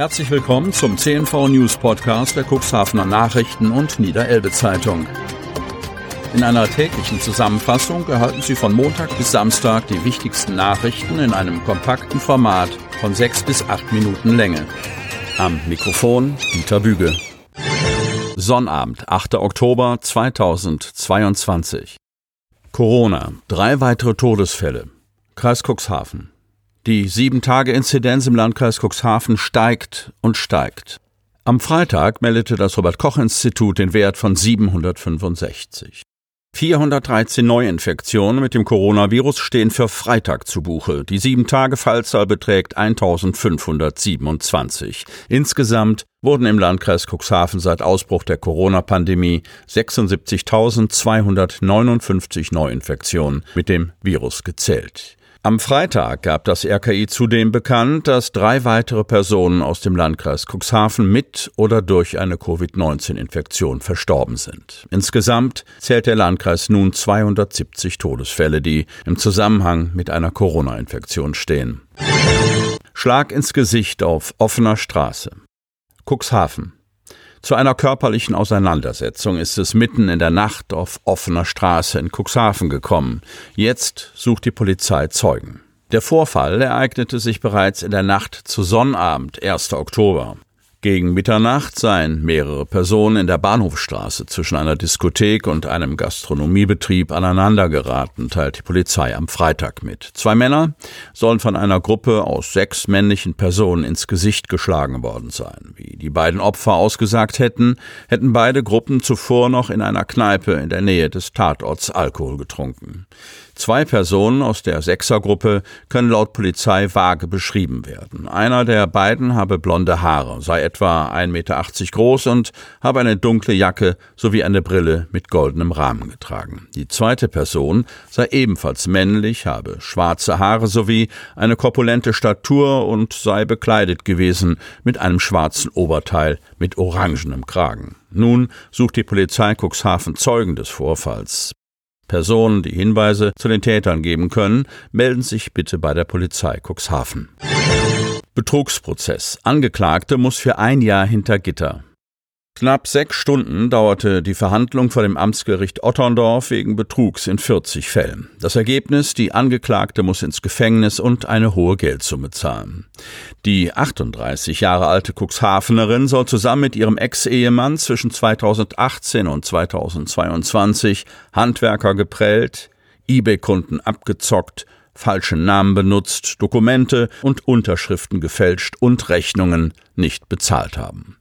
Herzlich willkommen zum CNV News Podcast der Cuxhavener Nachrichten und Niederelbe Zeitung. In einer täglichen Zusammenfassung erhalten Sie von Montag bis Samstag die wichtigsten Nachrichten in einem kompakten Format von sechs bis acht Minuten Länge. Am Mikrofon Dieter Büge. Sonnabend, 8. Oktober 2022. Corona. Drei weitere Todesfälle. Kreis Cuxhaven. Die Sieben-Tage-Inzidenz im Landkreis Cuxhaven steigt und steigt. Am Freitag meldete das Robert-Koch-Institut den Wert von 765. 413 Neuinfektionen mit dem Coronavirus stehen für Freitag zu Buche. Die Sieben-Tage-Fallzahl beträgt 1527. Insgesamt wurden im Landkreis Cuxhaven seit Ausbruch der Corona-Pandemie 76.259 Neuinfektionen mit dem Virus gezählt. Am Freitag gab das RKI zudem bekannt, dass drei weitere Personen aus dem Landkreis Cuxhaven mit oder durch eine Covid-19-Infektion verstorben sind. Insgesamt zählt der Landkreis nun 270 Todesfälle, die im Zusammenhang mit einer Corona-Infektion stehen. Schlag ins Gesicht auf offener Straße. Cuxhaven. Zu einer körperlichen Auseinandersetzung ist es mitten in der Nacht auf offener Straße in Cuxhaven gekommen. Jetzt sucht die Polizei Zeugen. Der Vorfall ereignete sich bereits in der Nacht zu Sonnabend, 1. Oktober. Gegen Mitternacht seien mehrere Personen in der Bahnhofstraße zwischen einer Diskothek und einem Gastronomiebetrieb aneinandergeraten, teilt die Polizei am Freitag mit. Zwei Männer sollen von einer Gruppe aus sechs männlichen Personen ins Gesicht geschlagen worden sein. Wie die beiden Opfer ausgesagt hätten, hätten beide Gruppen zuvor noch in einer Kneipe in der Nähe des Tatorts Alkohol getrunken. Zwei Personen aus der Sechsergruppe können laut Polizei vage beschrieben werden. Einer der beiden habe blonde Haare, sei etwa 1,80 Meter groß und habe eine dunkle Jacke sowie eine Brille mit goldenem Rahmen getragen. Die zweite Person sei ebenfalls männlich, habe schwarze Haare sowie eine korpulente Statur und sei bekleidet gewesen mit einem schwarzen Oberteil mit orangenem Kragen. Nun sucht die Polizei Cuxhaven Zeugen des Vorfalls. Personen, die Hinweise zu den Tätern geben können, melden sich bitte bei der Polizei Cuxhaven. Betrugsprozess. Angeklagte muss für ein Jahr hinter Gitter. Knapp sechs Stunden dauerte die Verhandlung vor dem Amtsgericht Otterndorf wegen Betrugs in 40 Fällen. Das Ergebnis, die Angeklagte muss ins Gefängnis und eine hohe Geldsumme zahlen. Die 38 Jahre alte Cuxhavenerin soll zusammen mit ihrem Ex-Ehemann zwischen 2018 und 2022 Handwerker geprellt, eBay-Kunden abgezockt, falsche Namen benutzt, Dokumente und Unterschriften gefälscht und Rechnungen nicht bezahlt haben.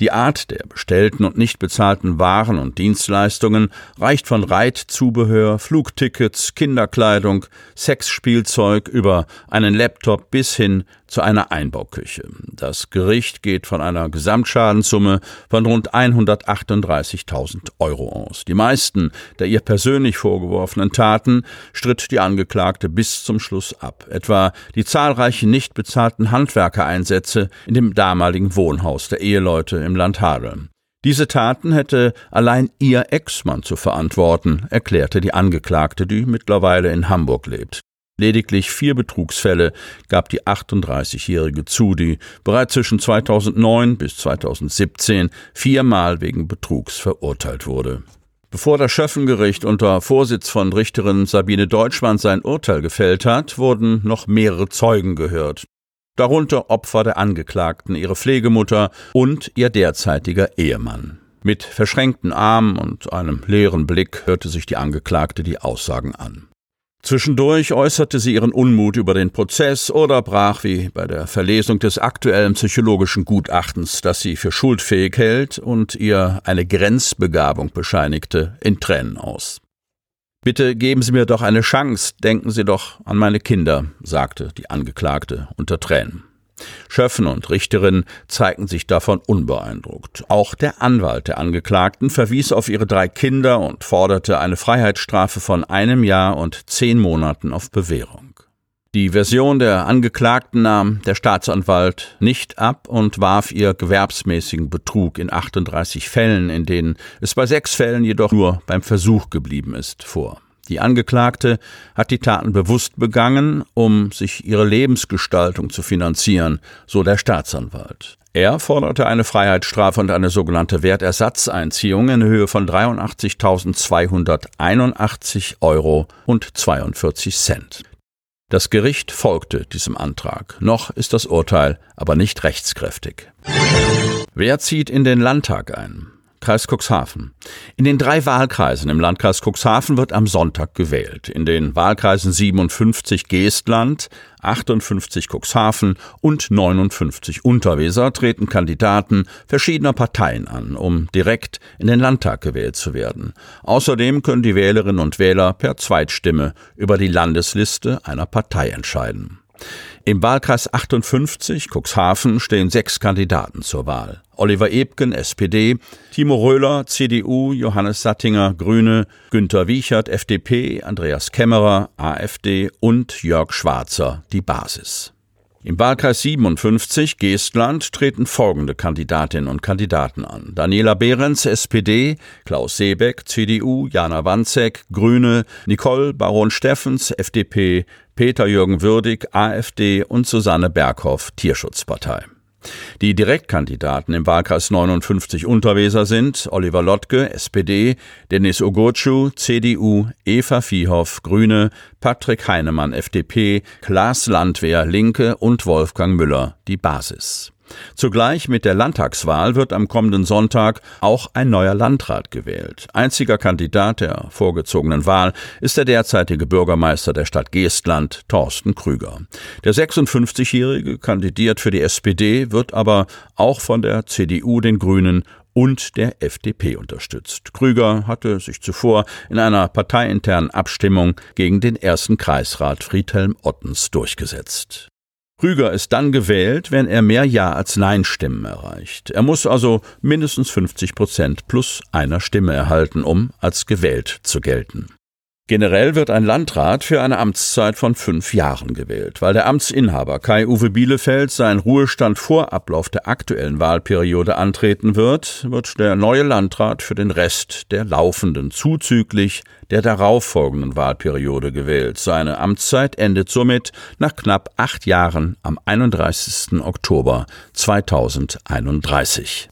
Die Art der bestellten und nicht bezahlten Waren und Dienstleistungen reicht von Reitzubehör, Flugtickets, Kinderkleidung, Sexspielzeug über einen Laptop bis hin zu einer Einbauküche. Das Gericht geht von einer Gesamtschadenssumme von rund 138.000 Euro aus. Die meisten der ihr persönlich vorgeworfenen Taten stritt die Angeklagte bis zum Schluss ab. Etwa die zahlreichen nicht bezahlten Handwerkereinsätze in dem damaligen Wohnhaus der Eheleute im Land Hadeln. Diese Taten hätte allein ihr Ex-Mann zu verantworten, erklärte die Angeklagte, die mittlerweile in Hamburg lebt. Lediglich vier Betrugsfälle gab die 38-Jährige zu, die bereits zwischen 2009 bis 2017 viermal wegen Betrugs verurteilt wurde. Bevor das Schöffengericht unter Vorsitz von Richterin Sabine Deutschmann sein Urteil gefällt hat, wurden noch mehrere Zeugen gehört. Darunter Opfer der Angeklagten, ihre Pflegemutter und ihr derzeitiger Ehemann. Mit verschränkten Armen und einem leeren Blick hörte sich die Angeklagte die Aussagen an. Zwischendurch äußerte sie ihren Unmut über den Prozess oder brach, wie bei der Verlesung des aktuellen psychologischen Gutachtens, das sie für schuldfähig hält und ihr eine Grenzbegabung bescheinigte, in Tränen aus. Bitte geben Sie mir doch eine Chance, denken Sie doch an meine Kinder, sagte die Angeklagte unter Tränen. Schöffen und Richterin zeigten sich davon unbeeindruckt. Auch der Anwalt der Angeklagten verwies auf ihre drei Kinder und forderte eine Freiheitsstrafe von einem Jahr und zehn Monaten auf Bewährung. Die Version der Angeklagten nahm der Staatsanwalt nicht ab und warf ihr gewerbsmäßigen Betrug in 38 Fällen, in denen es bei sechs Fällen jedoch nur beim Versuch geblieben ist, vor. Die Angeklagte hat die Taten bewusst begangen, um sich ihre Lebensgestaltung zu finanzieren, so der Staatsanwalt. Er forderte eine Freiheitsstrafe und eine sogenannte Wertersatzeinziehung in Höhe von 83.281 Euro und 42 Cent. Das Gericht folgte diesem Antrag. Noch ist das Urteil aber nicht rechtskräftig. Wer zieht in den Landtag ein? Kreis Cuxhaven. In den drei Wahlkreisen im Landkreis Cuxhaven wird am Sonntag gewählt. In den Wahlkreisen 57 Geestland, 58 Cuxhaven und 59 Unterweser treten Kandidaten verschiedener Parteien an, um direkt in den Landtag gewählt zu werden. Außerdem können die Wählerinnen und Wähler per Zweitstimme über die Landesliste einer Partei entscheiden. Im Wahlkreis 58 Cuxhaven stehen sechs Kandidaten zur Wahl. Oliver Ebken, SPD, Timo Röhler, CDU, Johannes Sattinger, Grüne, Günter Wiechert, FDP, Andreas Kämmerer, AfD und Jörg Schwarzer, die Basis. Im Wahlkreis 57 Geestland treten folgende Kandidatinnen und Kandidaten an. Daniela Behrens, SPD, Klaus Seebeck, CDU, Jana Wanzek, Grüne, Nicole Baron Steffens, FDP, Peter-Jürgen Würdig, AfD und Susanne Berghoff, Tierschutzpartei. Die Direktkandidaten im Wahlkreis 59 Unterweser sind Oliver Lottke, SPD, Dennis Ogurcu, CDU, Eva Viehhoff, Grüne, Patrick Heinemann, FDP, Klaas Landwehr, Linke und Wolfgang Müller, die Basis. Zugleich mit der Landtagswahl wird am kommenden Sonntag auch ein neuer Landrat gewählt. Einziger Kandidat der vorgezogenen Wahl ist der derzeitige Bürgermeister der Stadt Geestland, Thorsten Krüger. Der 56-Jährige kandidiert für die SPD, wird aber auch von der CDU, den Grünen und der FDP unterstützt. Krüger hatte sich zuvor in einer parteiinternen Abstimmung gegen den ersten Kreisrat Friedhelm Ottens durchgesetzt. Rüger ist dann gewählt, wenn er mehr Ja als Nein-Stimmen erreicht. Er muss also mindestens 50 Prozent plus einer Stimme erhalten, um als gewählt zu gelten. Generell wird ein Landrat für eine Amtszeit von fünf Jahren gewählt. Weil der Amtsinhaber Kai-Uwe Bielefeld seinen Ruhestand vor Ablauf der aktuellen Wahlperiode antreten wird, wird der neue Landrat für den Rest der laufenden zuzüglich der darauffolgenden Wahlperiode gewählt. Seine Amtszeit endet somit nach knapp acht Jahren am 31. Oktober 2031.